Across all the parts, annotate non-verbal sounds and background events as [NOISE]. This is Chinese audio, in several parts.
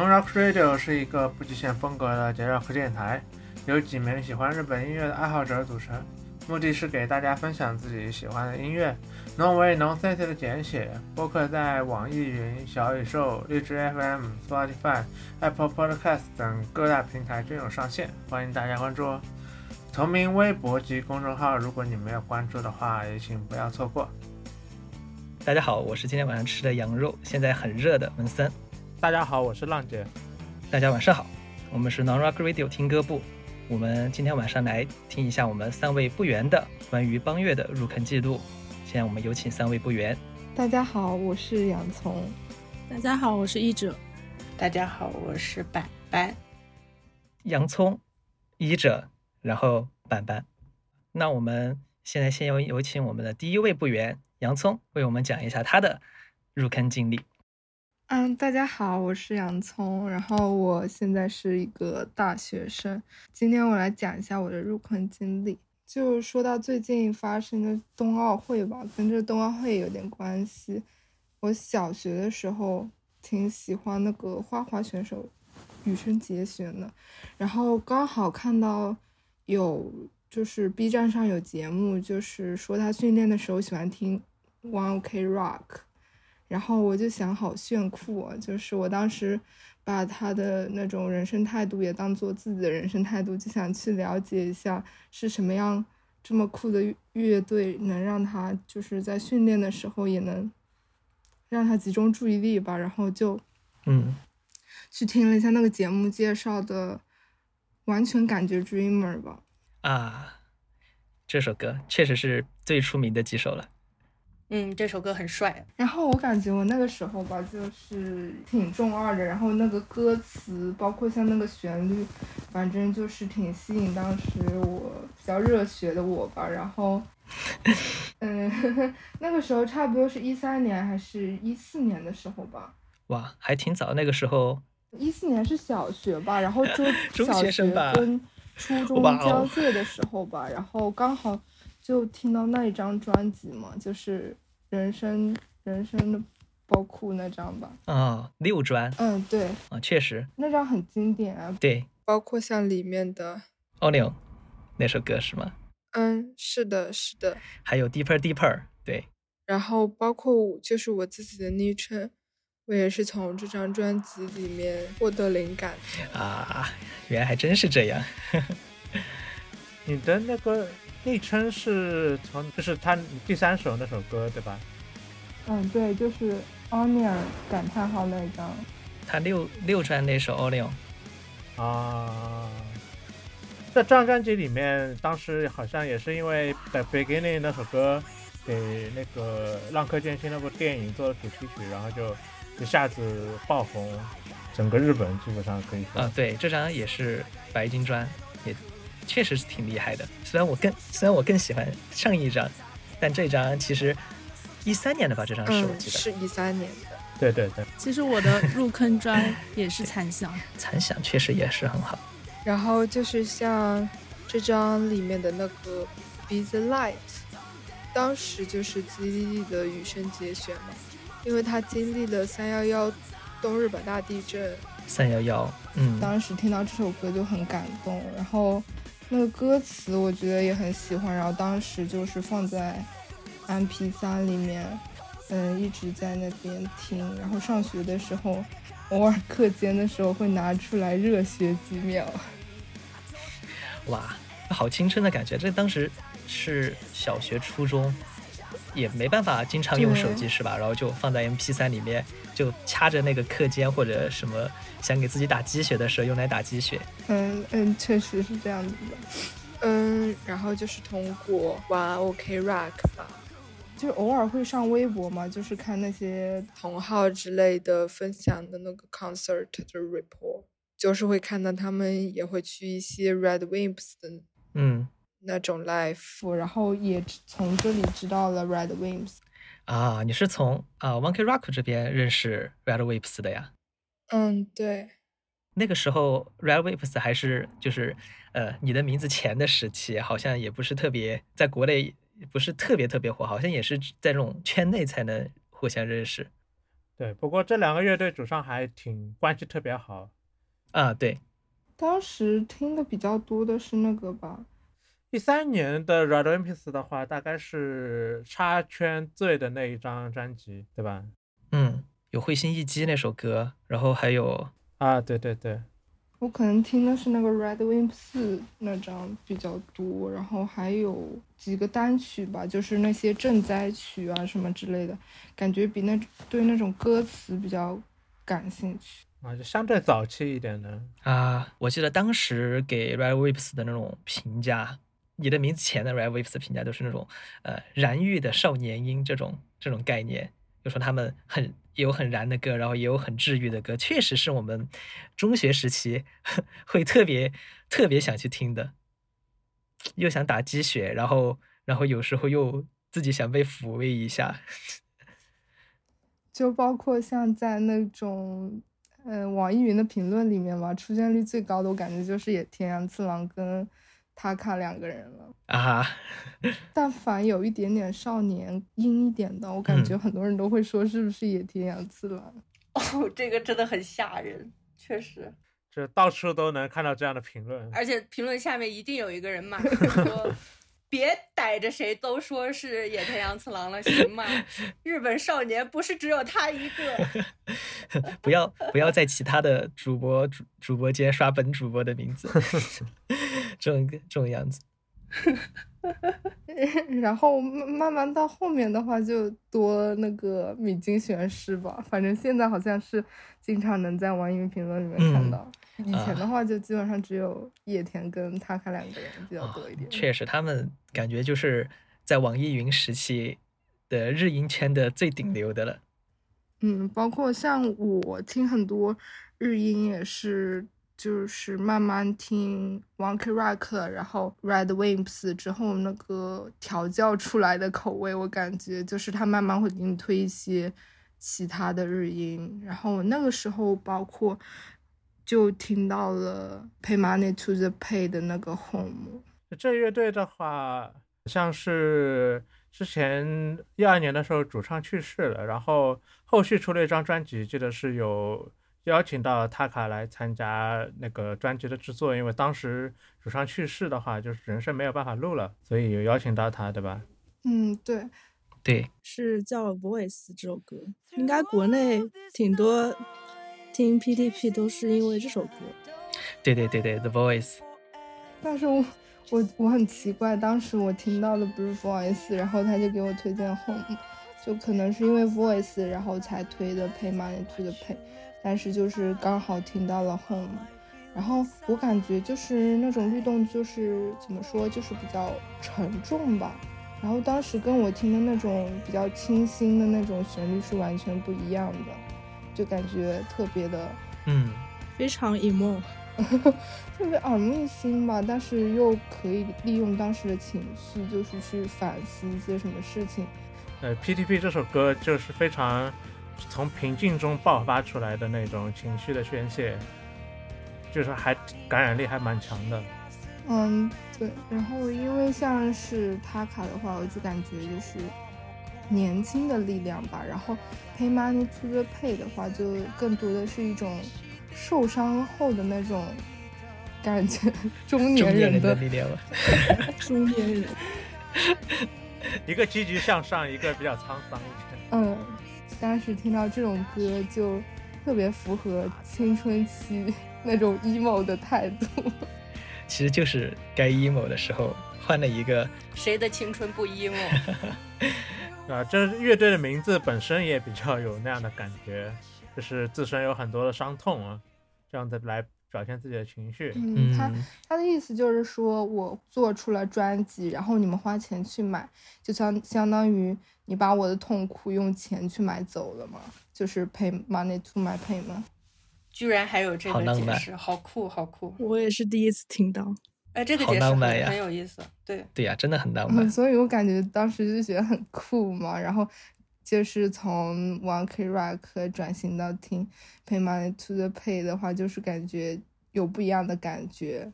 Non Rock Radio 是一个不局限风格的节 rock 电台，由几名喜欢日本音乐的爱好者组成，目的是给大家分享自己喜欢的音乐。Non 为 Nonsense 的简写。播客在网易云、小宇宙、荔枝 FM、Spotify、Apple Podcast 等各大平台均有上线，欢迎大家关注哦。同名微博及公众号，如果你没有关注的话，也请不要错过。大家好，我是今天晚上吃的羊肉，现在很热的文森。大家好，我是浪姐。大家晚上好，我们是 Non Rock Radio 听歌部。我们今天晚上来听一下我们三位部员的关于邦乐的入坑记录。现在我们有请三位部员。大家好，我是洋葱。大家好，我是译者。大家好，我是板板。洋葱、译者，然后板板。那我们现在先有有请我们的第一位部员洋葱为我们讲一下他的入坑经历。嗯，大家好，我是洋葱，然后我现在是一个大学生。今天我来讲一下我的入坑经历。就说到最近发生的冬奥会吧，跟这冬奥会有点关系。我小学的时候挺喜欢那个花滑选手羽生结弦的，然后刚好看到有就是 B 站上有节目，就是说他训练的时候喜欢听 One Ok Rock。然后我就想，好炫酷啊！就是我当时把他的那种人生态度也当做自己的人生态度，就想去了解一下是什么样这么酷的乐队，能让他就是在训练的时候也能让他集中注意力吧。然后就嗯，去听了一下那个节目介绍的，完全感觉 Dreamer 吧。啊，这首歌确实是最出名的几首了。嗯，这首歌很帅。然后我感觉我那个时候吧，就是挺中二的。然后那个歌词，包括像那个旋律，反正就是挺吸引当时我比较热血的我吧。然后，[LAUGHS] 嗯，[LAUGHS] 那个时候差不多是一三年还是一四年的时候吧。哇，还挺早。那个时候，一四年是小学吧，然后 [LAUGHS] 就中学生吧，跟初中交界的时候吧，然后刚好。就听到那一张专辑嘛，就是人生人生的包库那张吧。啊，六专。嗯，对。啊，确实。那张很经典啊。对。包括像里面的《o n i o 那首歌是吗？嗯，是的，是的。还有《Deeper Deeper》。对。然后包括就是我自己的昵称，我也是从这张专辑里面获得灵感。啊，原来还真是这样。[LAUGHS] 你的那个。昵称是从就是他第三首那首歌对吧？嗯，对，就是 Onion 感叹号那一张。他六六专那首 Onion。啊，在这张专辑里面，当时好像也是因为 The Beginning 那首歌给那个《浪客剑心》那部电影做了主题曲，然后就一下子爆红，整个日本基本上可以说。啊，对，这张也是白金专，也。确实是挺厉害的，虽然我更虽然我更喜欢上一张，但这张其实一三年的吧，这张是我记得是一三年的。对对对，其实我的入坑专也是残响，残响确实也是很好。然后就是像这张里面的那个 Be the Light，当时就是激励的羽生结弦嘛，因为他经历了三幺幺东日本大地震。三幺幺，嗯，当时听到这首歌就很感动，然后。那个歌词我觉得也很喜欢，然后当时就是放在 M P 三里面，嗯，一直在那边听。然后上学的时候，偶尔课间的时候会拿出来热血几秒。哇，好青春的感觉！这当时是小学、初中。也没办法经常用手机是吧？然后就放在 M P 三里面，就掐着那个课间或者什么想给自己打鸡血的时候用来打鸡血。嗯嗯，确实是这样子的。嗯，然后就是通过玩 OK Rock 吧，就偶尔会上微博嘛，就是看那些同号之类的分享的那个 concert 的 report，就是会看到他们也会去一些 Red Wimps 的。嗯。那种 life，然后也从这里知道了 Red Wimps。啊，你是从啊 One K Rock 这边认识 Red Wimps 的呀？嗯，对。那个时候 Red Wimps 还是就是呃你的名字前的时期，好像也不是特别在国内不是特别特别火，好像也是在这种圈内才能互相认识。对，不过这两个乐队主唱还挺关系特别好。啊，对，当时听的比较多的是那个吧，一三年的 Red Wimps 的话，大概是插圈最的那一张专辑，对吧？嗯，有会心一击那首歌，然后还有啊，对对对，我可能听的是那个 Red Wimps 那张比较多，然后还有几个单曲吧，就是那些赈灾曲啊什么之类的，感觉比那对那种歌词比较感兴趣。啊，就相对早期一点的。啊，我记得当时给 Red Wimps 的那种评价，你的名字前的 Red Wimps 的评价都是那种呃燃欲的少年音这种这种概念，就说他们很有很燃的歌，然后也有很治愈的歌，确实是我们中学时期 [LAUGHS] 会特别特别想去听的，又想打鸡血，然后然后有时候又自己想被抚慰一下，[LAUGHS] 就包括像在那种。嗯，网易云的评论里面嘛，出现率最高的我感觉就是野田洋次郎跟塔卡两个人了啊。[LAUGHS] 但凡有一点点少年阴一点的，我感觉很多人都会说是不是野田洋次郎。哦，这个真的很吓人，确实，这到处都能看到这样的评论，而且评论下面一定有一个人骂 [LAUGHS] 说。别逮着谁都说是野田洋次郎了，行吗？日本少年不是只有他一个。[LAUGHS] 不要不要在其他的主播主主播间刷本主播的名字，这种这种样子。[LAUGHS] 然后慢慢到后面的话，就多那个米津玄师吧。反正现在好像是经常能在网易云评论里面看到。以前的话，就基本上只有野田跟他卡两个人比较多一点。确实，他们感觉就是在网易云时期的日音圈的最顶流的了。嗯，包括像我听很多日音也是。就是慢慢听 Wonky Rock，然后 Red Wimps 之后那个调教出来的口味，我感觉就是他慢慢会给你推一些其他的日音，然后那个时候包括就听到了 Pay Money to the Pay 的那个 Home。这乐队的话，像是之前一二年的时候主唱去世了，然后后续出了一张专辑，记得是有。邀请到塔卡来参加那个专辑的制作，因为当时主唱去世的话，就是人生没有办法录了，所以有邀请到他，对吧？嗯，对，对，是叫《Voice》这首歌，应该国内挺多听 PTP 都是因为这首歌。对对对对，《The Voice》。但是我我我很奇怪，当时我听到的不是《Voice》，然后他就给我推荐《Home》，就可能是因为《Voice》，然后才推的《Pay Money to the Pay》。但是就是刚好听到了 home，然后我感觉就是那种律动，就是怎么说，就是比较沉重吧。然后当时跟我听的那种比较清新的那种旋律是完全不一样的，就感觉特别的，嗯，非常 emo，[LAUGHS] 特别耳目一新吧。但是又可以利用当时的情绪，就是去反思一些什么事情。呃，PTP 这首歌就是非常。从平静中爆发出来的那种情绪的宣泄，就是还感染力还蛮强的。嗯，对。然后因为像是塔卡的话，我就感觉就是年轻的力量吧。然后 Pay Money to the Pay 的话，就更多的是一种受伤后的那种感觉，中年人的力量。[LAUGHS] 中年人，[LAUGHS] 一个积极向上，一个比较沧桑一点。嗯。当时听到这种歌，就特别符合青春期 [LAUGHS] 那种 emo 的态度。其实就是该 emo 的时候，换了一个。谁的青春不 emo？[LAUGHS] 啊，这乐队的名字本身也比较有那样的感觉，就是自身有很多的伤痛啊，这样子来。表现自己的情绪。嗯，他他的意思就是说，我做出了专辑，然后你们花钱去买，就相相当于你把我的痛苦用钱去买走了吗，就是 pay money to my pain 吗。居然还有这个解释，好酷，好酷！我也是第一次听到。哎，这个解释很有意思。对对呀，真的很浪漫。所以我感觉当时就觉得很酷嘛，然后。就是从 One K Rock 转型到听 Pay Money to the Pay 的话，就是感觉有不一样的感觉。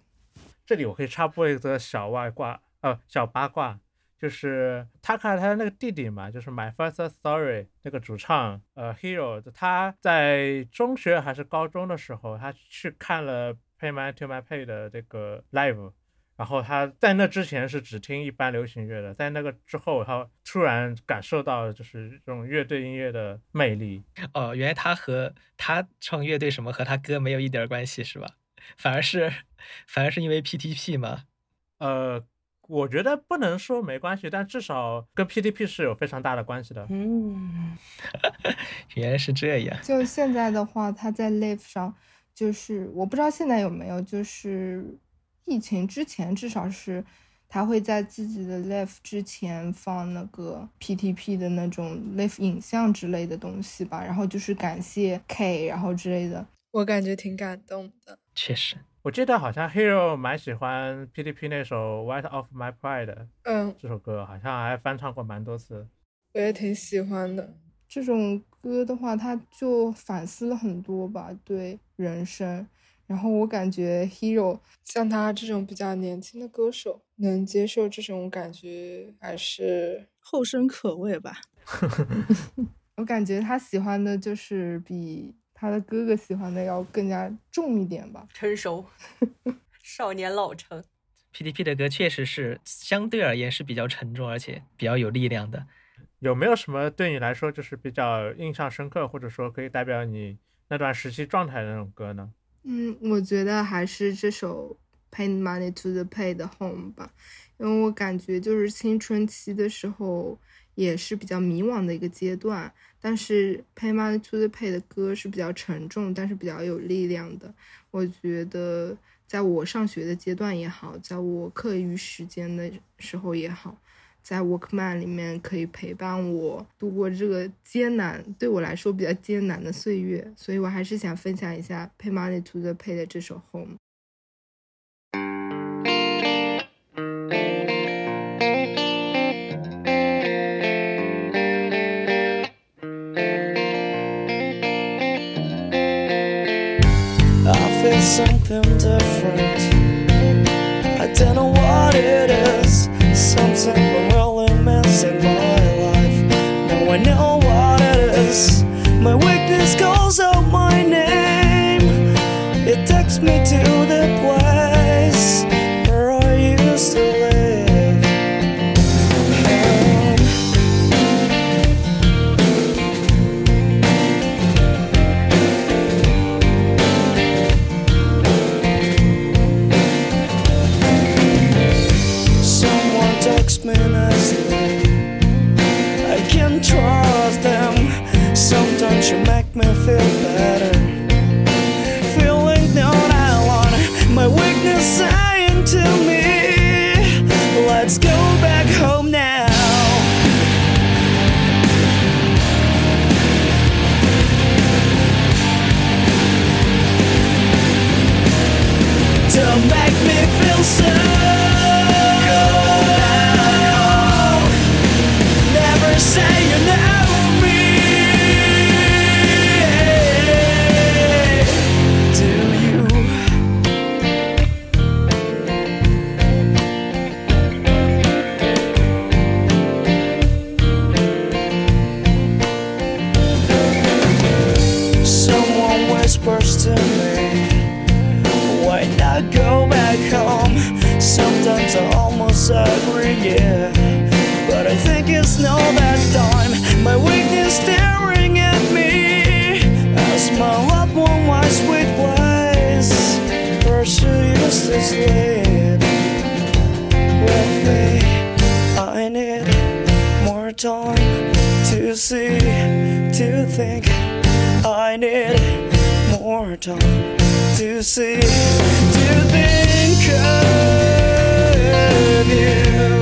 这里我可以插播一个小外挂，呃，小八卦，就是他看他的那个弟弟嘛，就是 My First Story 那个主唱，呃，Hero，他在中学还是高中的时候，他去看了 Pay My To My Pay 的这个 live，然后他在那之前是只听一般流行乐的，在那个之后，他突然感受到就是这种乐队音乐的魅力。哦，原来他和他创乐队什么和他哥没有一点关系是吧？反而是反而是因为 PTP 嘛？呃。我觉得不能说没关系，但至少跟 PDP 是有非常大的关系的。嗯，[LAUGHS] 原来是这样。就现在的话，他在 Live 上，就是我不知道现在有没有，就是疫情之前，至少是他会在自己的 Live 之前放那个 PTP 的那种 Live 影像之类的东西吧，然后就是感谢 K，然后之类的，我感觉挺感动的。确实。我记得好像 Hero 蛮喜欢 PDP 那首 White of My Pride，嗯，这首歌好像还翻唱过蛮多次。我也挺喜欢的。这种歌的话，他就反思了很多吧，对人生。然后我感觉 Hero 像他这种比较年轻的歌手，能接受这种感觉还是后生可畏吧。[LAUGHS] [LAUGHS] 我感觉他喜欢的就是比。他的哥哥喜欢的要更加重一点吧，成熟，[LAUGHS] 少年老成。P.D.P 的歌确实是相对而言是比较沉重，而且比较有力量的。有没有什么对你来说就是比较印象深刻，或者说可以代表你那段时期状态的那种歌呢？嗯，我觉得还是这首《Pay Money to the Pay 的 Home》吧，因为我感觉就是青春期的时候。也是比较迷惘的一个阶段，但是 Pay Money to the Pay 的歌是比较沉重，但是比较有力量的。我觉得，在我上学的阶段也好，在我课余时间的时候也好，在 Workman 里面可以陪伴我度过这个艰难，对我来说比较艰难的岁月。所以我还是想分享一下 Pay Money to the Pay 的这首 Home。Something different. I don't know what it is. Something I'm really missing my life. Now I know what it is. My weakness calls out my name. It takes me to to see, to think of you,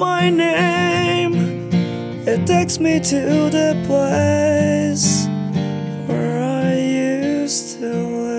my name. It takes me to the place where I used to live.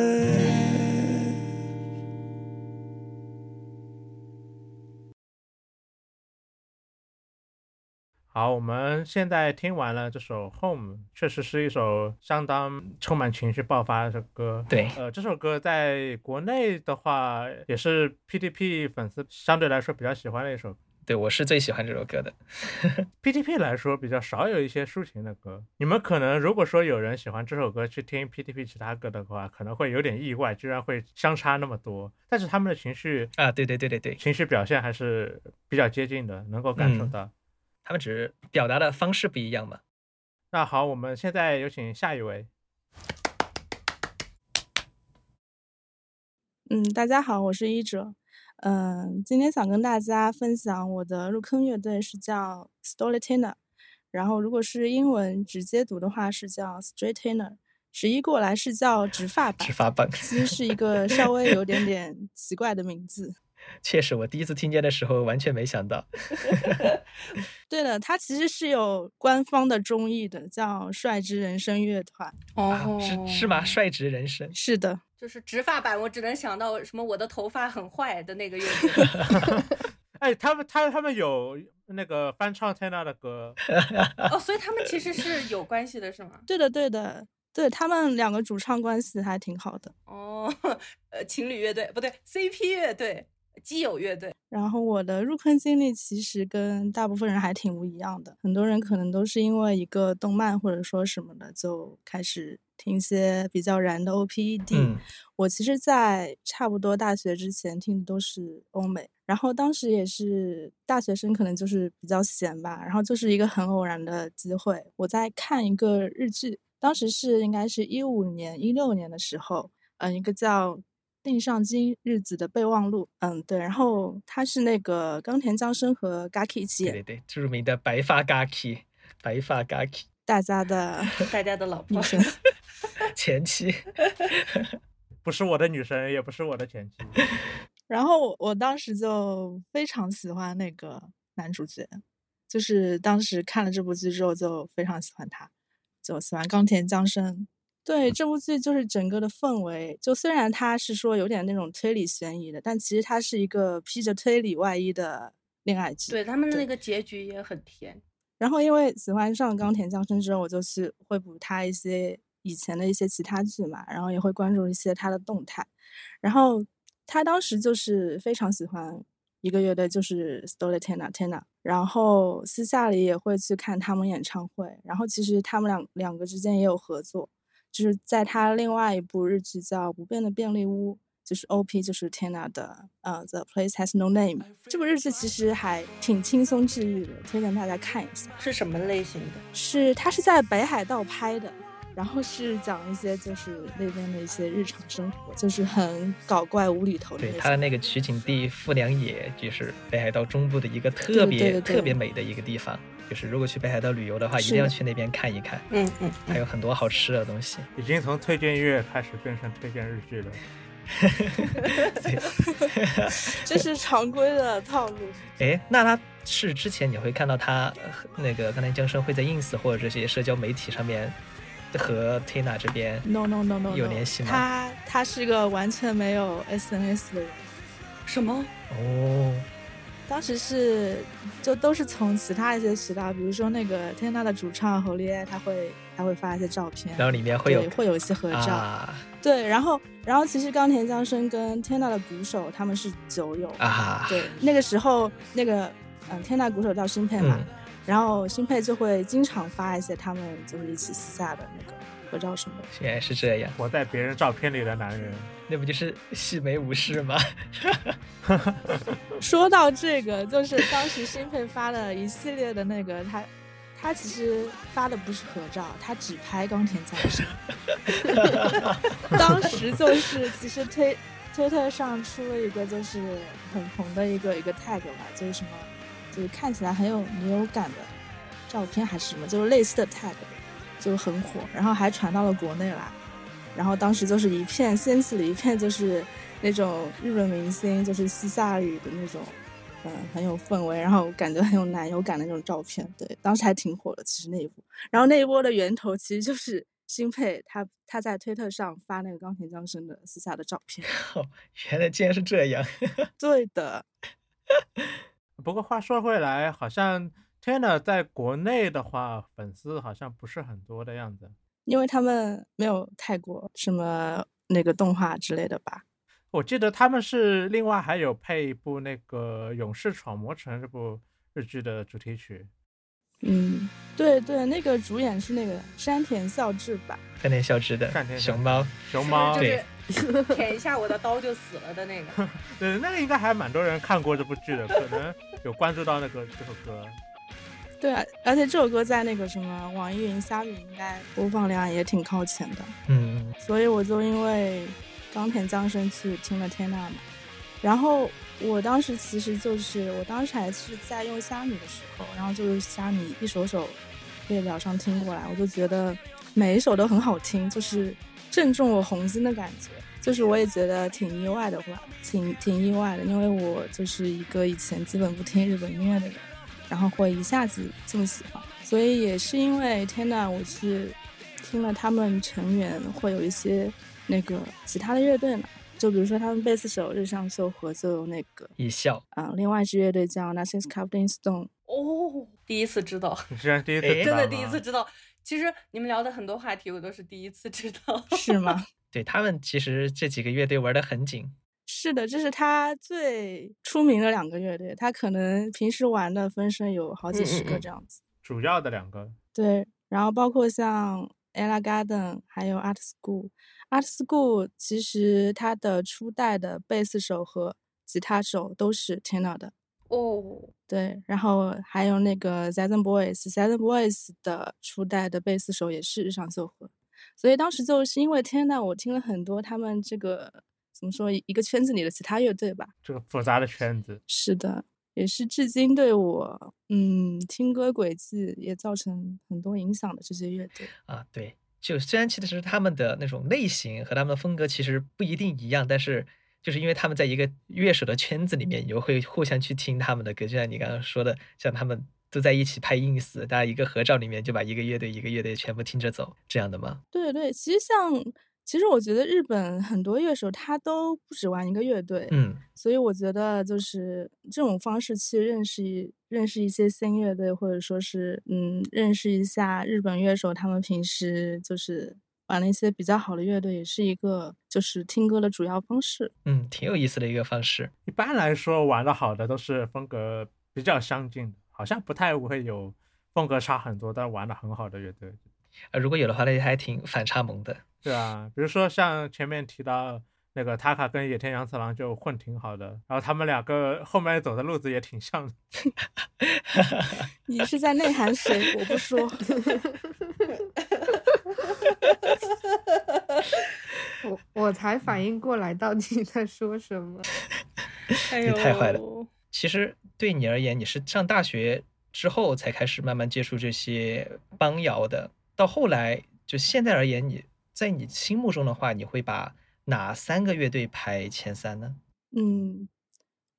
好，我们现在听完了这首《Home》，确实是一首相当充满情绪爆发的歌。对呃，这首歌在国内的话，也是 PDP 粉丝相对来说比较喜欢的一首。对，我是最喜欢这首歌的。[LAUGHS] PTP 来说比较少有一些抒情的歌，你们可能如果说有人喜欢这首歌去听 PTP 其他歌的话，可能会有点意外，居然会相差那么多。但是他们的情绪啊，对对对对对，情绪表现还是比较接近的，能够感受嗯到。他们只是表达的方式不一样嘛。那好，我们现在有请下一位。嗯，大家好，我是一哲。嗯，今天想跟大家分享我的入坑乐队是叫 Story Tenor，然后如果是英文直接读的话是叫 Straight Tenor，直译过来是叫直发版直，发版，其实是一个稍微有点点奇怪的名字。确实，我第一次听见的时候完全没想到。[LAUGHS] 对的，它其实是有官方的中译的，叫率直人生乐团。啊哦，是是吗？[LAUGHS] 率直人生，是的，就是直发版，我只能想到什么我的头发很坏的那个乐队。[LAUGHS] 哎，他们他他们有那个翻唱 Tina 的歌，哦，所以他们其实是有关系的，是吗？对的，对的，对他们两个主唱关系还挺好的。哦，呃，情侣乐队不对，CP 乐队，基友乐队。然后我的入坑经历其实跟大部分人还挺不一样的，很多人可能都是因为一个动漫或者说什么的就开始听一些比较燃的 OPED。嗯我其实，在差不多大学之前听的都是欧美，然后当时也是大学生，可能就是比较闲吧，然后就是一个很偶然的机会，我在看一个日剧，当时是应该是一五年、一六年的时候，嗯，一个叫《定上京日子的备忘录》，嗯，对，然后他是那个冈田将生和 Gaki 一起演，对对对，著名的白发 Gaki，白发 Gaki 大家的 [LAUGHS] 大家的老婆女神。[LAUGHS] 前妻。[LAUGHS] 不是我的女神，也不是我的前妻。然后我我当时就非常喜欢那个男主角，就是当时看了这部剧之后就非常喜欢他，就喜欢冈田将生。对这部剧就是整个的氛围，就虽然它是说有点那种推理悬疑的，但其实它是一个披着推理外衣的恋爱剧。对他们的那个结局也很甜。然后因为喜欢上冈田将生之后，我就去会补他一些以前的一些其他剧嘛，然后也会关注一些他的动态。然后他当时就是非常喜欢一个乐队，就是 Story Tena Tena，然后私下里也会去看他们演唱会。然后其实他们两两个之间也有合作，就是在他另外一部日剧叫《不变的便利屋》。就是 OP，就是 Tina 的，呃，《The Place Has No Name》这部日剧其实还挺轻松治愈的，推荐大家看一下。是什么类型的？是它是在北海道拍的，然后是讲一些就是那边的一些日常生活，就是很搞怪无厘头的对。它的那个取景地富良野，就是北海道中部的一个特别特别美的一个地方。就是如果去北海道旅游的话，一定要去那边看一看，嗯嗯，还有很多好吃的东西。已经从推荐乐开始变成推荐日剧了。[LAUGHS] [LAUGHS] 这是常规的套路。[LAUGHS] 哎，那他是之前你会看到他呃那个刚才江生会在 ins 或者这些社交媒体上面和 Tina 这边 No no no no，, no 有联系吗他他是个完全没有 SNS 的人，什么？哦，当时是就都是从其他一些渠道，比如说那个天娜的主唱侯烈，他会他会发一些照片，然后里面会有会有一些合照。啊对，然后然后其实冈田将生跟天娜的鼓手他们是酒友，啊，对，那个时候那个嗯，天大鼓手叫新配嘛，嗯然后新配就会经常发一些他们就是一起私下的那个合照什么的。原来是这样，我在别人照片里的男人，那不就是细眉武士吗？[LAUGHS] 说到这个，就是当时新佩发了一系列的那个他。他其实发的不是合照，他只拍冈田将生。[LAUGHS] 当时就是其实推推特上出了一个就是很红的一个一个 tag 吧，就是什么，就是看起来很有女友感的照片还是什么，就是类似的 tag。就很火，然后还传到了国内来，然后当时就是一片掀起了一片就是那种日本明星就是西夏里的那种，嗯，很有氛围，然后感觉很有男友感的那种照片，对，当时还挺火的，其实那一波，然后那一波的源头其实就是新配他他在推特上发那个冈田将生的私下的照片，哦，[LAUGHS] 原来竟然是这样。[LAUGHS] 对的，不过话说回来，好像 Tina 在国内的话，粉丝好像不是很多的样子。因为他们没有太过什么那个动画之类的吧。我记得他们是另外还有配一部那个《勇士闯魔城》这部日剧的主题曲。嗯，对对，那个主演是那个山田孝之吧？山田孝之的山田熊猫，熊猫，对舔一下我的刀就死了的那个。[LAUGHS] 对，那个应该还蛮多人看过这部剧的，可能有关注到那个这首歌。对啊，而且这首歌在那个什么网易云、虾米应该播放量也挺靠前的，嗯，所以我就因为冈田将生去听了天籁嘛。然后我当时其实就是，我当时还是在用虾米的时候，然后就是虾米一首首列表上听过来，我就觉得每一首都很好听，就是正中我红心的感觉。就是我也觉得挺意外的话，挺挺意外的，因为我就是一个以前基本不听日本音乐的人，然后会一下子这么喜欢，所以也是因为天呐，我是听了他们成员会有一些那个其他的乐队嘛，就比如说他们贝斯手日上秀和就有那个一笑，啊、另外一支乐队叫 Nothing's Covered in Stone，哦，第一次知道，你居然第一次真的第一次知道。其实你们聊的很多话题，我都是第一次知道。是吗？[LAUGHS] 对他们其实这几个乐队玩的很紧，是的，这是他最出名的两个乐队，他可能平时玩的分身有好几十个这样子。主要的两个。对，然后包括像 Ella Garden 还有 Art School。Art School 其实他的初代的贝斯手和吉他手都是 Tina 的，哦，对，然后还有那个 Seven Boys，Seven Boys 的初代的贝斯手也是日上秀和，所以当时就是因为 Tina，我听了很多他们这个怎么说一个圈子里的其他乐队吧，这个复杂的圈子，是的，也是至今对我嗯听歌轨迹也造成很多影响的这些乐队。啊，对，就虽然其实他们的那种类型和他们的风格其实不一定一样，但是就是因为他们在一个乐手的圈子里面，你就会互相去听他们的歌，就像你刚刚说的，像他们都在一起拍 ins，大家一个合照里面就把一个乐队一个乐队全部听着走，这样的吗？对对，其实像其实我觉得日本很多乐手他都不止玩一个乐队，嗯，所以我觉得就是这种方式去认识认识一些新乐队，或者说是嗯认识一下日本乐手他们平时就是玩了一些比较好的乐队，也是一个就是听歌的主要方式。嗯，挺有意思的一个方式。一般来说玩的好的都是风格比较相近的，好像不太会有风格差很多但玩的很好的乐队。呃，如果有的话，那还挺反差萌的。对啊，比如说像前面提到那个 Taka 跟野田洋次郎就混挺好的，然后他们两个后面走的路子也挺像的。[LAUGHS] 你是在内涵谁？我不说。[LAUGHS] 我我才反应过来到底在说什么。[LAUGHS] 哎你太坏了其实对你而言，你是上大学之后才开始慢慢接触这些邦谣的，到后来就现在而言，你在你心目中的话，你会把哪三个乐队排前三呢？嗯，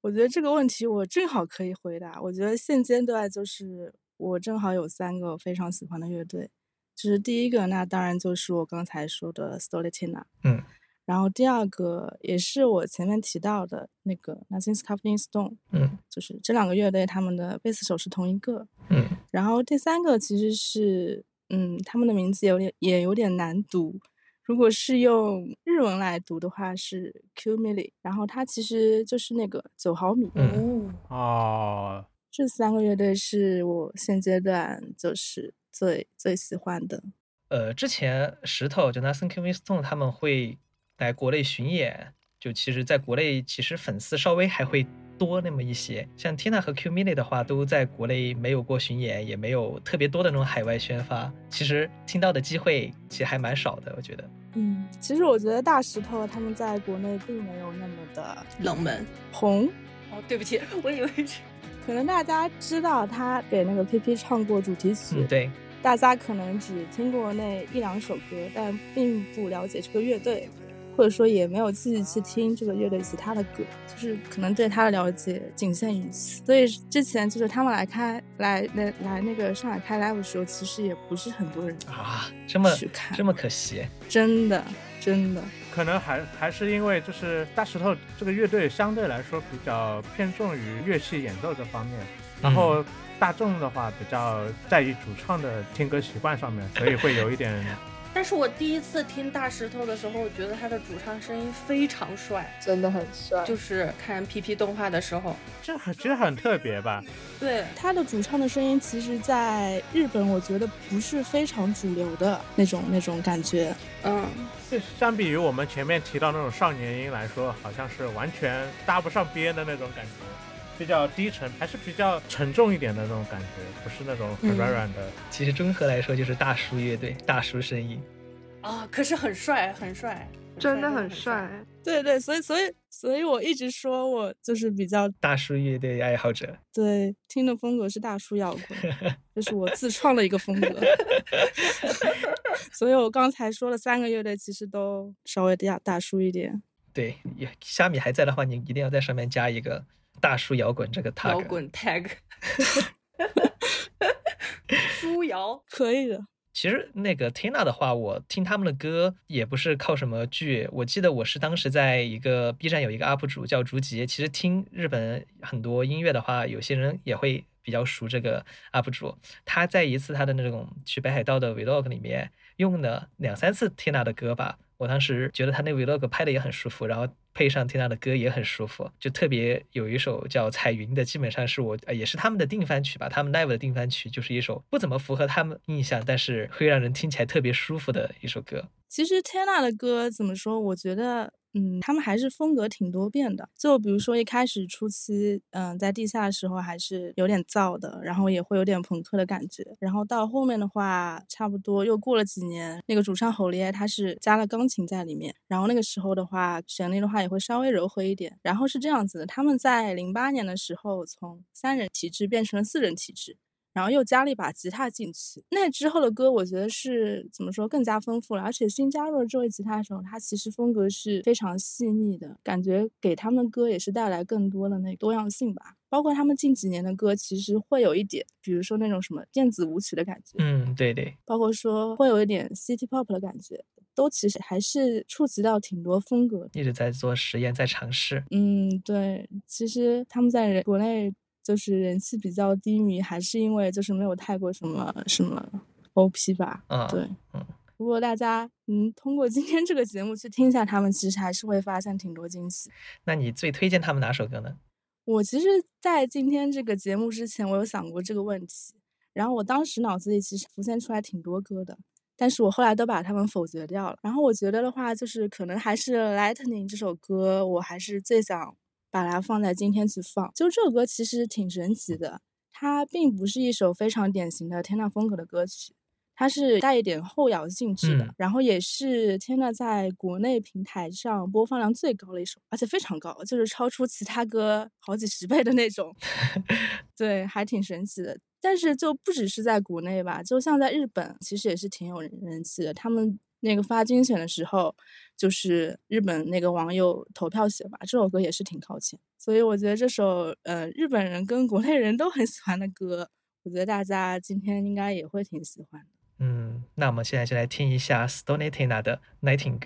我觉得这个问题我正好可以回答。我觉得现阶段就是我正好有三个非常喜欢的乐队，就是第一个，那当然就是我刚才说的 Stolitina，嗯，然后第二个也是我前面提到的那个 Nothing's Covered in Stone，嗯。就是这两个乐队他们的贝斯手是同一个，嗯。然后第三个其实是，嗯，他们的名字有点也有点难读。如果是用日文来读的话是 Q Milli，然后它其实就是那个九毫米。嗯哦，哦，这三个乐队是我现阶段就是最最喜欢的。呃，之前石头就 Nothing Can Be Stone 他们会来国内巡演，就其实在国内其实粉丝稍微还会多那么一些。像 Tina 和 Q Mini 的话，都在国内没有过巡演，也没有特别多的那种海外宣发，其实听到的机会其实还蛮少的，我觉得。嗯，其实我觉得大石头他们在国内并没有那么的冷门。红，哦，对不起，我以为是可能大家知道他给那个 PP 唱过主题曲，嗯，对，大家可能只听过那一两首歌，但并不了解这个乐队，或者说也没有继续去听这个乐队其他的歌，就是可能对他的了解仅限于此。所以之前就是他们来开来来来那个上海开 live 的时候，其实也不是很多人啊，这么去看，这么可惜，真的真的。可能还还是因为就是大石头这个乐队相对来说比较偏重于乐器演奏这方面，然后大众的话比较在意主唱的听歌习惯上面，所以会有一点。但是我第一次听大石头的时候，我觉得他的主唱声音非常帅，真的很帅。就是看 P P 动画的时候，这很其实很特别吧？对，他的主唱的声音，其实在日本我觉得不是非常主流的那种那种感觉。嗯，这相比于我们前面提到那种少年音来说，好像是完全搭不上边的那种感觉，比较低沉，还是比较沉重一点的那种感觉，不是那种很软软的。其实综合来说就是大叔乐队，大叔声音。啊，可是很帅，很帅，真的很帅。对对，所以所以所以我一直说我就是比较大叔乐队爱好者。对，听的风格是大叔摇滚，[LAUGHS] 这是我自创的一个风格。[LAUGHS] 所以我刚才说了三个乐队，其实都稍微大大叔一点。对，虾米还在的话，你一定要在上面加一个大叔摇滚这个 tag。摇滚 tag。[LAUGHS] [LAUGHS] 叔摇可以的。其实那个 Tina 的话，我听他们的歌也不是靠什么剧。我记得我是当时在一个 B 站有一个 UP 主叫竹吉。其实听日本很多音乐的话，有些人也会比较熟这个 UP 主。他在一次他的那种去北海道的 Vlog 里面用了两三次 Tina 的歌吧。我当时觉得他那 Vlog 拍的也很舒服，然后。配上 Tina 的歌也很舒服，就特别有一首叫《彩云》的，基本上是我也是他们的定番曲吧，他们 live 的定番曲，就是一首不怎么符合他们印象，但是会让人听起来特别舒服的一首歌。其实 Tina 的歌怎么说？我觉得。嗯，他们还是风格挺多变的。就比如说一开始初期，嗯，在地下的时候还是有点燥的，然后也会有点朋克的感觉。然后到后面的话，差不多又过了几年，那个主唱吼烈他是加了钢琴在里面，然后那个时候的话，旋律的话也会稍微柔和一点。然后是这样子的，他们在零八年的时候从三人体制变成了四人体制。然后又加了一把吉他进去，那之后的歌我觉得是怎么说更加丰富了，而且新加入了这位吉他手，他其实风格是非常细腻的，感觉给他们的歌也是带来更多的那多样性吧。包括他们近几年的歌，其实会有一点，比如说那种什么电子舞曲的感觉，嗯，对对，包括说会有一点 city pop 的感觉，都其实还是触及到挺多风格，一直在做实验，在尝试。嗯，对，其实他们在国内。就是人气比较低迷，还是因为就是没有太过什么什么 OP 吧？嗯，对，嗯。如果大家嗯通过今天这个节目去听一下他们，其实还是会发现挺多惊喜。那你最推荐他们哪首歌呢？我其实，在今天这个节目之前，我有想过这个问题，然后我当时脑子里其实浮现出来挺多歌的，但是我后来都把他们否决掉了。然后我觉得的话，就是可能还是《Lightning》这首歌，我还是最想。把它放在今天去放，就这首歌其实挺神奇的。它并不是一首非常典型的 Tina 风格的歌曲，它是带一点后摇性质的，然后也是 Tina 在国内平台上播放量最高的一首，而且非常高，就是超出其他歌好几十倍的那种。[LAUGHS] 对，还挺神奇的。但是就不只是在国内吧，就像在日本，其实也是挺有人气的。他们。那个发精选的时候，就是日本那个网友投票写吧，这首歌也是挺靠前，所以我觉得这首呃日本人跟国内人都很喜欢的歌，我觉得大家今天应该也会挺喜欢的。嗯，那我们现在就来听一下 Stony Tina 的 Nighting。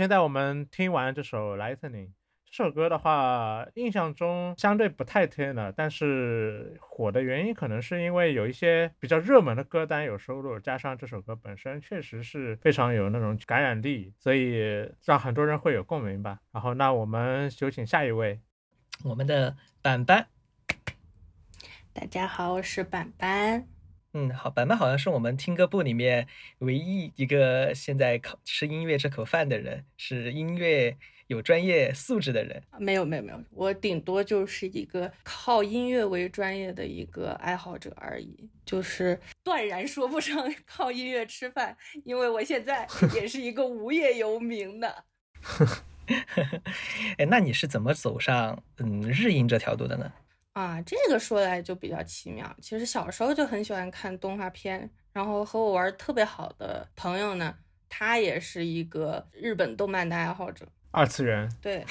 现在我们听完这首《Lightning》这首歌的话，印象中相对不太 tenor，但是火的原因可能是因为有一些比较热门的歌单有收录，加上这首歌本身确实是非常有那种感染力，所以让很多人会有共鸣吧。然后，那我们有请下一位，我们的板板。大家好，我是板板。嗯，好，板板好像是我们听歌部里面唯一一个现在靠吃音乐这口饭的人，是音乐有专业素质的人。没有，没有，没有，我顶多就是一个靠音乐为专业的一个爱好者而已，就是 [LAUGHS] 断然说不上 [LAUGHS] 靠音乐吃饭，因为我现在 [LAUGHS] 也是一个无业游民的。哎，那你是怎么走上嗯日音这条路的呢？啊，这个说来就比较奇妙。其实小时候就很喜欢看动画片，然后和我玩特别好的朋友呢，他也是一个日本动漫的爱好者。二次元，对，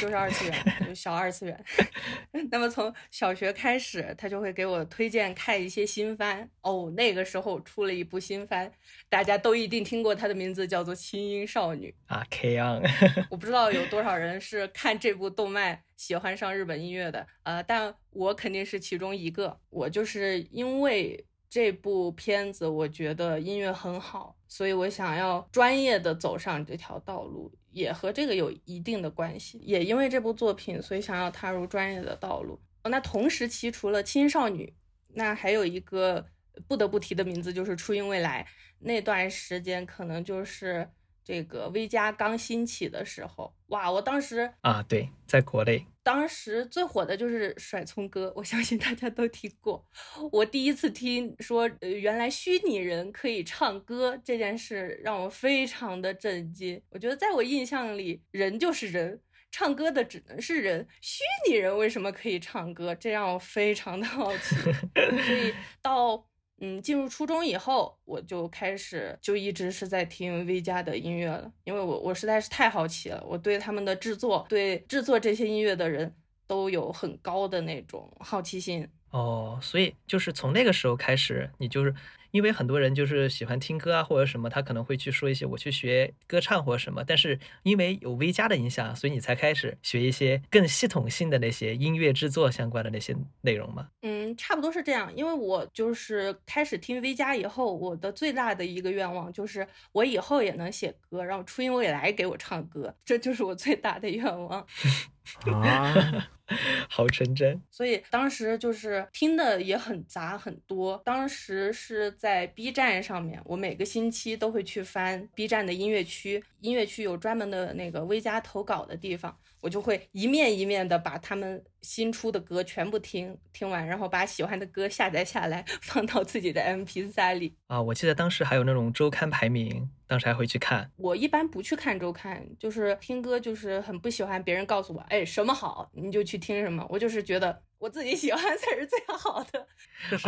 就是二次元，就小二次元。[LAUGHS] 那么从小学开始，他就会给我推荐看一些新番。哦，那个时候出了一部新番，大家都一定听过，它的名字叫做《轻音少女》啊，K on。我不知道有多少人是看这部动漫喜欢上日本音乐的，呃，但我肯定是其中一个。我就是因为这部片子，我觉得音乐很好，所以我想要专业的走上这条道路。也和这个有一定的关系，也因为这部作品，所以想要踏入专业的道路。那同时期除了青少女，那还有一个不得不提的名字就是初音未来。那段时间可能就是这个 V 加刚兴起的时候，哇！我当时啊，对，在国内。当时最火的就是甩葱歌，我相信大家都听过。我第一次听说，呃，原来虚拟人可以唱歌这件事，让我非常的震惊。我觉得在我印象里，人就是人，唱歌的只能是人，虚拟人为什么可以唱歌？这让我非常的好奇。所以到。嗯，进入初中以后，我就开始就一直是在听 V 家的音乐了，因为我我实在是太好奇了，我对他们的制作，对制作这些音乐的人都有很高的那种好奇心。哦，所以就是从那个时候开始，你就是。因为很多人就是喜欢听歌啊，或者什么，他可能会去说一些我去学歌唱或者什么。但是因为有 V 加的影响，所以你才开始学一些更系统性的那些音乐制作相关的那些内容吗？嗯，差不多是这样。因为我就是开始听 V 加以后，我的最大的一个愿望就是我以后也能写歌，然后初音未来给我唱歌，这就是我最大的愿望。[LAUGHS] 啊。[LAUGHS] 好纯真，所以当时就是听的也很杂很多。当时是在 B 站上面，我每个星期都会去翻 B 站的音乐区，音乐区有专门的那个微加投稿的地方，我就会一面一面的把他们新出的歌全部听听完，然后把喜欢的歌下载下来放到自己的 MP3 里。啊，我记得当时还有那种周刊排名。当时还会去看，我一般不去看周刊，就是听歌，就是很不喜欢别人告诉我，哎，什么好你就去听什么，我就是觉得我自己喜欢才是最好的，[LAUGHS] 就是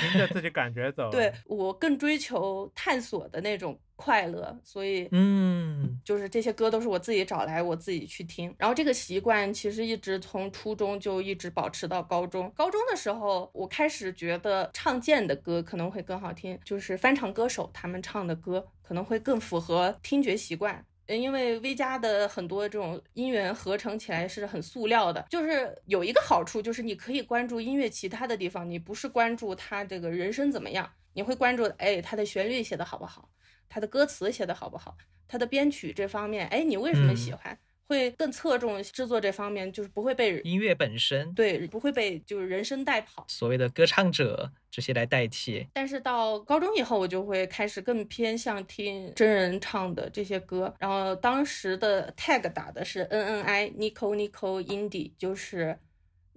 凭着自己感觉走。对我更追求探索的那种快乐，所以嗯，就是这些歌都是我自己找来，我自己去听。然后这个习惯其实一直从初中就一直保持到高中。高中的时候，我开始觉得唱见的歌可能会更好听，就是翻唱歌手他们唱的歌。可能会更符合听觉习惯，因为 V 加的很多这种音源合成起来是很塑料的。就是有一个好处，就是你可以关注音乐其他的地方，你不是关注他这个人声怎么样，你会关注哎他的旋律写的好不好，他的歌词写的好不好，他的编曲这方面，哎你为什么喜欢？会更侧重制作这方面，就是不会被音乐本身对，不会被就是人声带跑，所谓的歌唱者这些来代替。但是到高中以后，我就会开始更偏向听真人唱的这些歌。然后当时的 tag 打的是 N N I Nico Nico Indie，就是。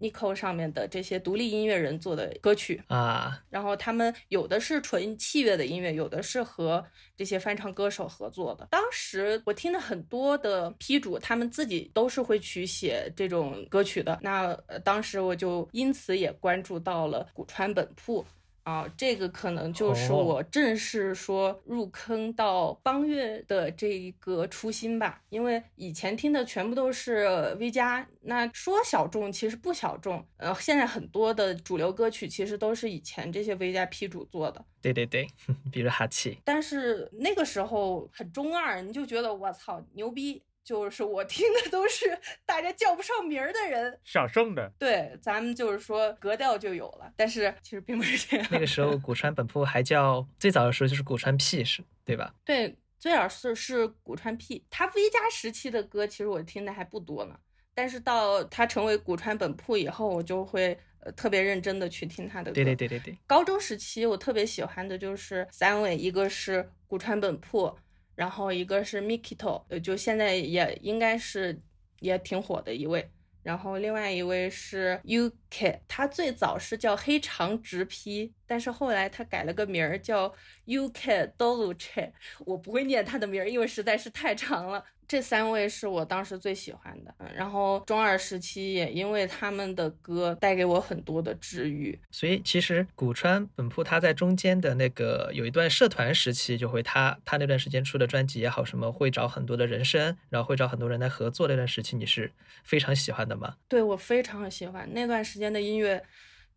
Nico 上面的这些独立音乐人做的歌曲啊，然后他们有的是纯器乐的音乐，有的是和这些翻唱歌手合作的。当时我听的很多的批主，他们自己都是会去写这种歌曲的。那呃当时我就因此也关注到了古川本铺。啊，这个可能就是哦我正式说入坑到邦乐的这一个初心吧。因为以前听的全部都是 V 加，那说小众其实不小众。呃，现在很多的主流歌曲其实都是以前这些 V 加 P 主做的。对对对，[LAUGHS] 比如哈气，但是那个时候很中二，你就觉得我操牛逼，就是我听的都是 [LAUGHS] 大家叫不上名儿的人。小众的，对，咱们就是说格调就有了，但是其实并不是这样。那个时候 [LAUGHS] 古川本铺还叫最早的时候就是古川 P 是对吧？对，最早是是古川 P，他 V 加时期的歌，其实我听的还不多呢。但是到他成为古川本铺以后，我就会呃特别认真的去听他的歌。对对对对对，高中时期我特别喜欢的就是三位，一个是古川本铺，然后一个是 Mikito，呃，就现在也应该是也挺火的一位。然后另外一位是 UK，他最早是叫黑长直批，但是后来他改了个名儿叫 UK Doluce，我不会念他的名儿，因为实在是太长了。这三位是我当时最喜欢的，嗯，然后中二时期也因为他们的歌带给我很多的治愈，所以其实古川本铺他在中间的那个有一段社团时期，就会他他那段时间出的专辑也好，什么会找很多的人声，然后会找很多人来合作那段时期，你是非常喜欢的吗？对我非常喜欢那段时间的音乐，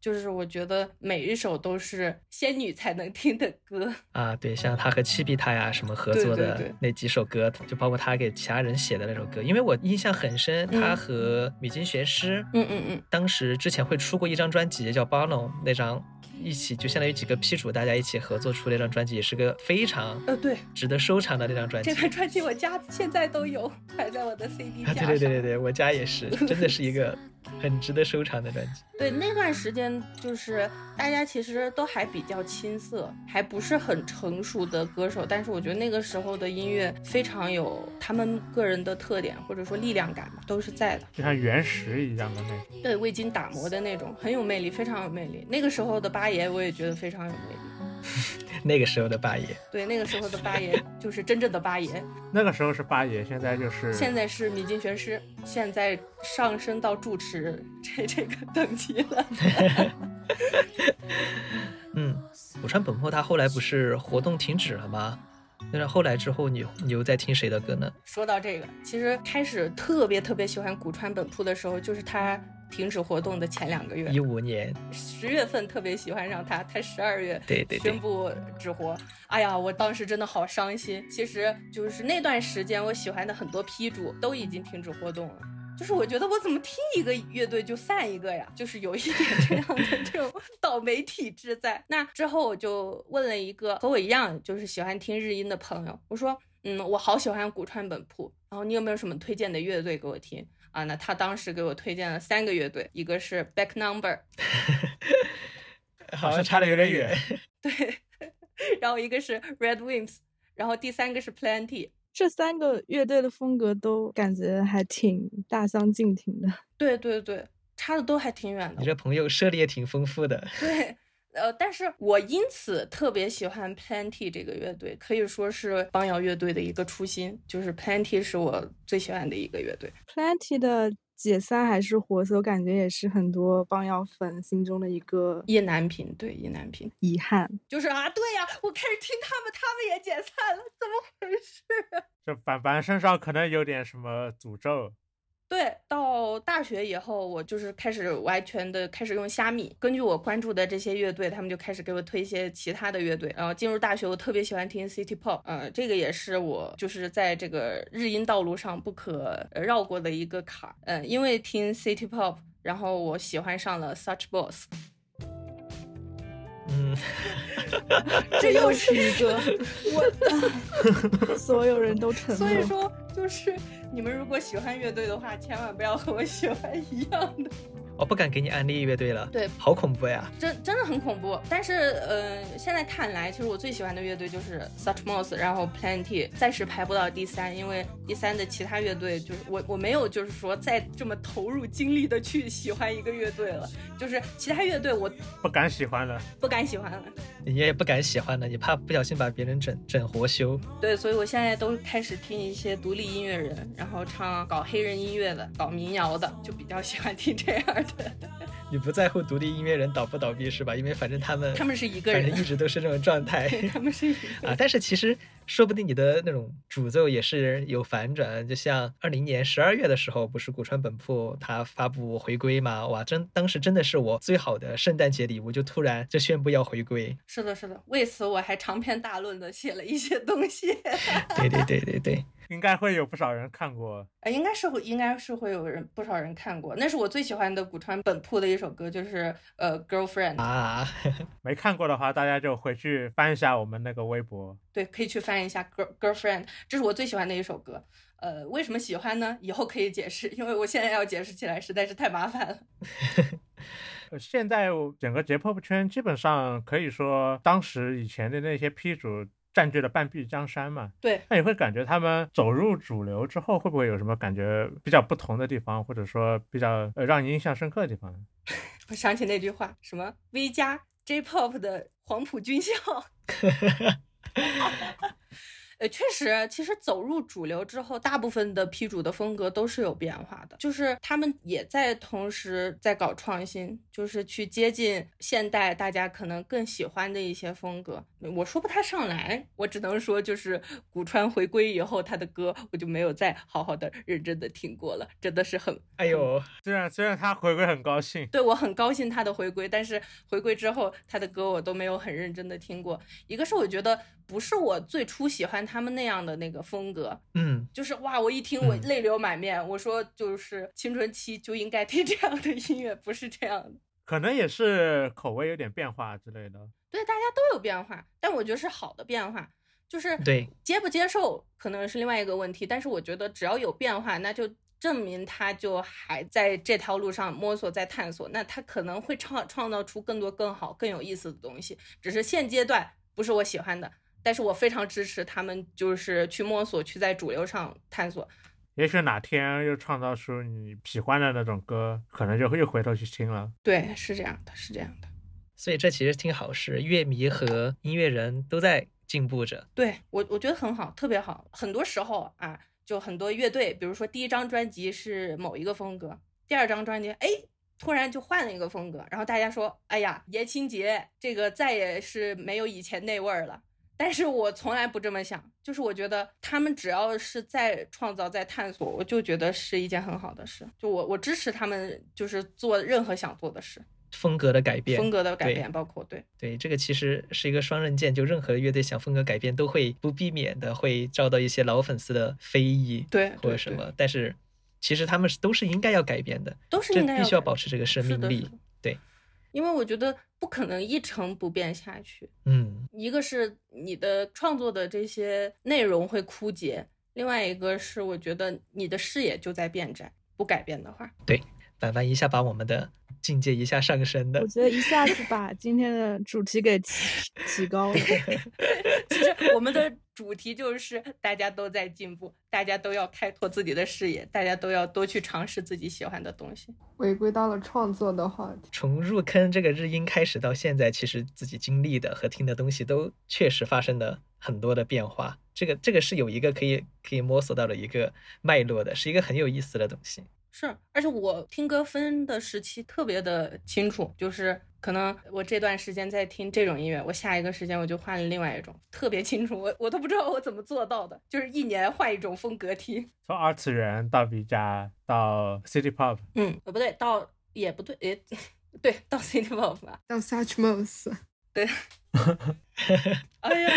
就是我觉得每一首都是仙女才能听的歌。[LAUGHS] 啊，对，像他和七比他呀什么合作的那几首歌，就包括他给其他人写的那首歌，因为我印象很深，他嗯和米津玄师，嗯嗯嗯，当时之前会出过一张专辑叫《Bono》，那张一起就相当于几个 P 主大家一起合作出那张专辑，也是个非常呃，对，值得收藏的那张专辑这。张专辑我家现在都有，摆在我的 CD 啊，架上。对对对对对，我家也是，[LAUGHS] 真的是一个很值得收藏的专辑。[LAUGHS] 对那段时间，就是大家其实都还比较青涩，还不是很成熟的歌手，但是我觉得那个时候的音乐非常有他们个人的特点，或者说力量感吧，都是在的。就像原石一样的那种。对，未经打磨的那种，很有魅力，非常有魅力。那个时候的八爷，我也觉得非常有魅力。[LAUGHS] 那个时候的八爷，对，那个时候的八爷就是真正的八爷，那个时候是八爷，现在就是现在是米津玄师，现在上升到住持这这个等级了。[LAUGHS] [LAUGHS] 嗯，古川本铺他后来不是活动停止了吗？那是后来之后你，你又在听谁的歌呢？说到这个，其实开始特别特别喜欢古川本铺的时候，就是他停止活动的前两个月一，五年，十月份特别喜欢上他，他十二月对对对宣布止活。哎呀，我当时真的好伤心。其实就是那段时间，我喜欢的很多批主都已经停止活动了。就是我觉得我怎么听一个乐队就散一个呀，就是有一点这样的 [LAUGHS] 这种倒霉体质在。那之后我就问了一个和我一样就是喜欢听日音的朋友，我说，嗯，我好喜欢古川本铺，然后你有没有什么推荐的乐队给我听啊？那他当时给我推荐了三个乐队，一个是 Back Number，[LAUGHS] 好像差的有点远。[LAUGHS] 对，然后一个是 Red Wings，然后第三个是 Plenty。这三个乐队的风格都感觉还挺大相径庭的。对对对，差的都还挺远的。你这朋友涉猎挺丰富的。对，呃，但是我因此特别喜欢 Plenty 这个乐队，可以说是邦谣乐队的一个初心，就是 Plenty 是我最喜欢的一个乐队。Plenty 的解散还是活塞，我感觉也是很多邦谣粉心中的一个意难平，对，意难平，遗憾。就是啊，对呀，我开始听他们，他们也解散了，怎么回事？这板板身上可能有点什么诅咒。对，到大学以后，我就是开始完全的开始用虾米，根据我关注的这些乐队，他们就开始给我推一些其他的乐队。然后进入大学，我特别喜欢听 City Pop，呃，这个也是我就是在这个日音道路上不可绕过的一个坎儿。嗯、因为听 City Pop，然后我喜欢上了 Such Boss。嗯，[LAUGHS] 这又是一个我，[LAUGHS] 所有人都沉默。所以说，就是你们如果喜欢乐队的话，千万不要和我喜欢一样的。我不敢给你安利乐队了。对好恐怖呀！真真的很恐怖。但是，呃，现在看来，其实我最喜欢的乐队就是 Such Moss，然后 Plenty，暂时排不到第三，因为第三的其他乐队就是我我没有就是说再这么投入精力的去喜欢一个乐队了，就是其他乐队我不敢喜欢了，不敢喜欢了。你也不敢喜欢了，你怕不小心把别人整整活休。对，所以我现在都开始听一些独立音乐人，然后唱搞黑人音乐的，搞民谣的，就比较喜欢听这样的。[LAUGHS] 你不在乎独立音乐人倒不倒闭是吧？因为反正他们他们是一个反人正一直都是这种状态。[LAUGHS] 他们是一个啊，但是其实说不定你的那种诅咒也是有反转，就像二零年十二月的时候，不是古川本铺他发布回归嘛？哇，真当时真的是我最好的圣诞节礼物，就突然就宣布要回归。是的，是的。为此我还长篇大论的写了一些东西。[LAUGHS] 对对对对对，应该会有不少人看过。呃，应该是会，应该是会有人不少人看过。那是我最喜欢的古川本铺的一首歌，就是呃《Girlfriend》。啊，[LAUGHS] 没看过的话，大家就回去翻一下我们那个微博。对，可以去翻一下《Girl Girlfriend》，这是我最喜欢的一首歌。呃，为什么喜欢呢？以后可以解释，因为我现在要解释起来实在是太麻烦了。呃 [LAUGHS] 现在整个 J-pop 圈基本上可以说，当时以前的那些批主占据了半壁江山嘛。对，那你会感觉他们走入主流之后，会不会有什么感觉比较不同的地方，或者说比较呃让你印象深刻的地方呢？[LAUGHS] 我想起那句话，什么 V 加 J-pop 的黄埔军校。[LAUGHS] [LAUGHS] 呃，确实，其实走入主流之后，大部分的批主的风格都是有变化的，就是他们也在同时在搞创新，就是去接近现代大家可能更喜欢的一些风格。我说不太上来，我只能说就是古川回归以后，他的歌我就没有再好好的认真的听过了，真的是很哎呦，虽然虽然他回归很高兴，对我很高兴他的回归，但是回归之后他的歌我都没有很认真的听过。一个是我觉得不是我最初喜欢他们那样的那个风格，嗯，就是哇，我一听我嗯泪流满面。我说就是青春期就应该听这样的音乐，不是这样的。可能也是口味有点变化之类的。对，大家都有变化，但我觉得是好的变化。就是对接不接受可能是另外一个问题，但是我觉得只要有变化，那就证明他就还在这条路上摸索，在探索，那他可能会创创造出更多更好、更有意思的东西。只是现阶段不是我喜欢的，但是我非常支持他们，就是去摸索，去在主流上探索。也许哪天又创造出你喜欢的那种歌，可能就会又回头去听了。对，是这样的，是这样的。所以这其实挺好事，乐迷和音乐人都在进步着。对我，我觉得很好，特别好。很多时候啊，就很多乐队，比如说第一张专辑是某一个风格，第二张专辑，哎，突然就换了一个风格，然后大家说，哎呀，爷青结这个再也是没有以前那味儿了。但是我从来不这么想，就是我觉得他们只要是在创造、在探索，我就觉得是一件很好的事。就我我支持他们，就是做任何想做的事，风格的改变，风格的改变，包括对对，这个其实是一个双刃剑，就任何乐队想风格改变，都会不避免的会遭到一些老粉丝的非议，对或者什么。但是其实他们是都是应该要改变的，这都是应该必须要保持这个生命力。对，因为我觉得不可能一成不变下去。嗯，一个是你的创作的这些内容会枯竭，另外一个是我觉得你的视野就在变窄，不改变的话，对凡凡一下把我们的境界一下上升的我，觉得一下子把今天的主题给提提高了。[LAUGHS] [LAUGHS] [LAUGHS] 我们的主题就是大家都在进步，大家都要开拓自己的视野，大家都要多去尝试自己喜欢的东西。回归到了创作的话题，从入坑这个日音开始到现在，其实自己经历的和听的东西都确实发生了很多的变化。这个这个是有一个可以可以摸索到的一个脉络的，是一个很有意思的东西。是，而且我听歌分的时期特别的清楚，就是可能我这段时间在听这种音乐，我下一个时间我就换了另外一种，特别清楚，我我都不知道我怎么做到的，就是一年换一种风格听。从二次元到 B 加到 City Pop，嗯，呃，不对，到也不对，也 [LAUGHS] 对，到 City Pop 吧。到 Such Mos，[LAUGHS] 哎呀，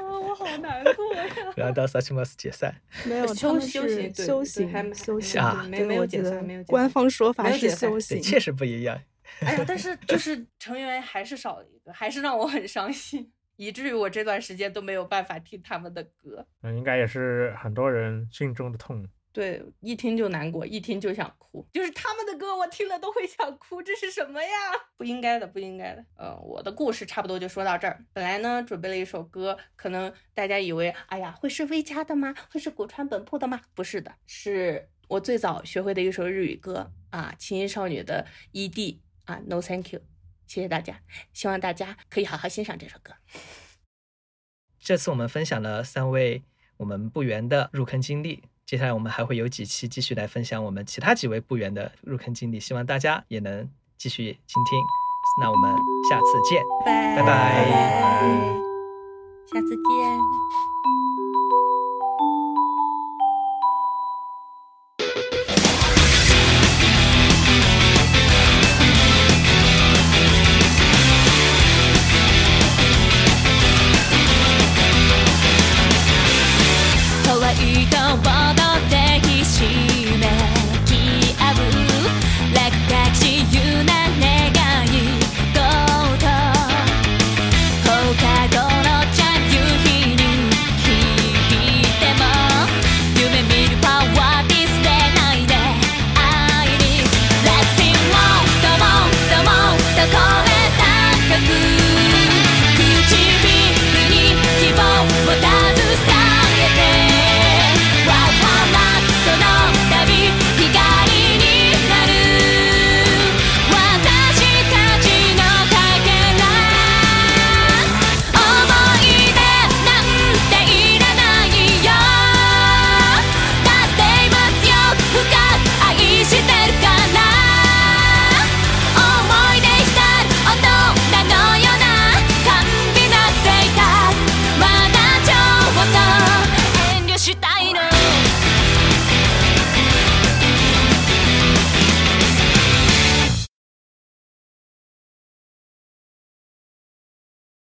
我好难过呀。然后到 Suchmos 解散，没有，他修们是修行对对修行还没，休息啊没没有解散没有解散官方说法是没有解散对，修行。确实不一样。哎呀，但是就是成员还是少了一个，还是让我很伤心，以至于我这段时间都没有办法听他们的歌。嗯，应该也是很多人心中的痛。对，一听就难过，一听就想哭。就是他们的歌，我听了都会想哭，这是什么呀？不应该的，不应该的。呃，我的故事差不多就说到这儿。本来呢，准备了一首歌，可能大家以为，哎呀，会是 V 家的吗？会是古川本铺的吗？不是的，是我最早学会的一首日语歌啊，轻音少女的 ED 啊，No Thank You。谢谢大家，希望大家可以好好欣赏这首歌。这次我们分享了三位我们不圆的入坑经历，接下来我们还会有几期继续来分享我们其他几位部员的入坑经历，希望大家也能继续倾听。那我们下次见，拜拜。下次见。